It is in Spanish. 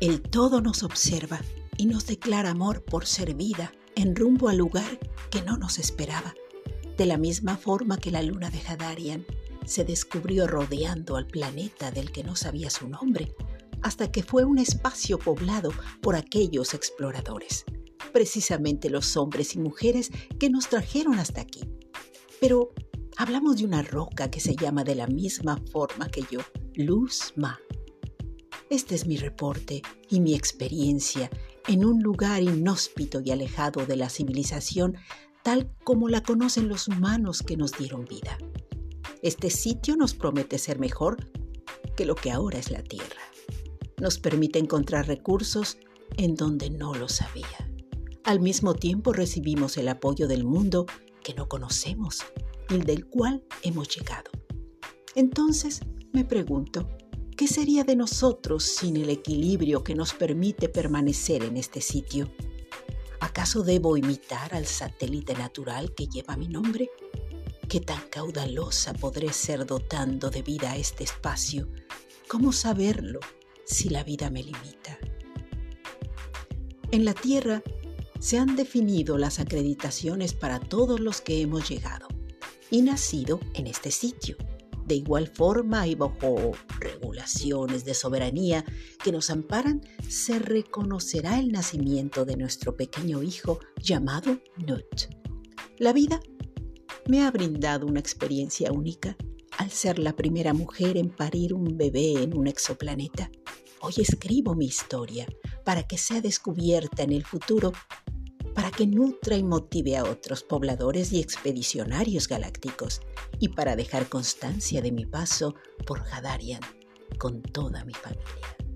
El todo nos observa y nos declara amor por ser vida en rumbo al lugar que no nos esperaba. De la misma forma que la luna de Hadarian se descubrió rodeando al planeta del que no sabía su nombre, hasta que fue un espacio poblado por aquellos exploradores, precisamente los hombres y mujeres que nos trajeron hasta aquí. Pero hablamos de una roca que se llama de la misma forma que yo, Luz Ma. Este es mi reporte y mi experiencia en un lugar inhóspito y alejado de la civilización tal como la conocen los humanos que nos dieron vida. Este sitio nos promete ser mejor que lo que ahora es la Tierra. Nos permite encontrar recursos en donde no los había. Al mismo tiempo recibimos el apoyo del mundo que no conocemos y del cual hemos llegado. Entonces me pregunto, ¿Qué sería de nosotros sin el equilibrio que nos permite permanecer en este sitio? ¿Acaso debo imitar al satélite natural que lleva mi nombre? ¿Qué tan caudalosa podré ser dotando de vida a este espacio? ¿Cómo saberlo si la vida me limita? En la Tierra se han definido las acreditaciones para todos los que hemos llegado y nacido en este sitio de igual forma y bajo regulaciones de soberanía que nos amparan, se reconocerá el nacimiento de nuestro pequeño hijo llamado Nut. La vida me ha brindado una experiencia única al ser la primera mujer en parir un bebé en un exoplaneta. Hoy escribo mi historia para que sea descubierta en el futuro para que nutra y motive a otros pobladores y expedicionarios galácticos y para dejar constancia de mi paso por Hadarian con toda mi familia.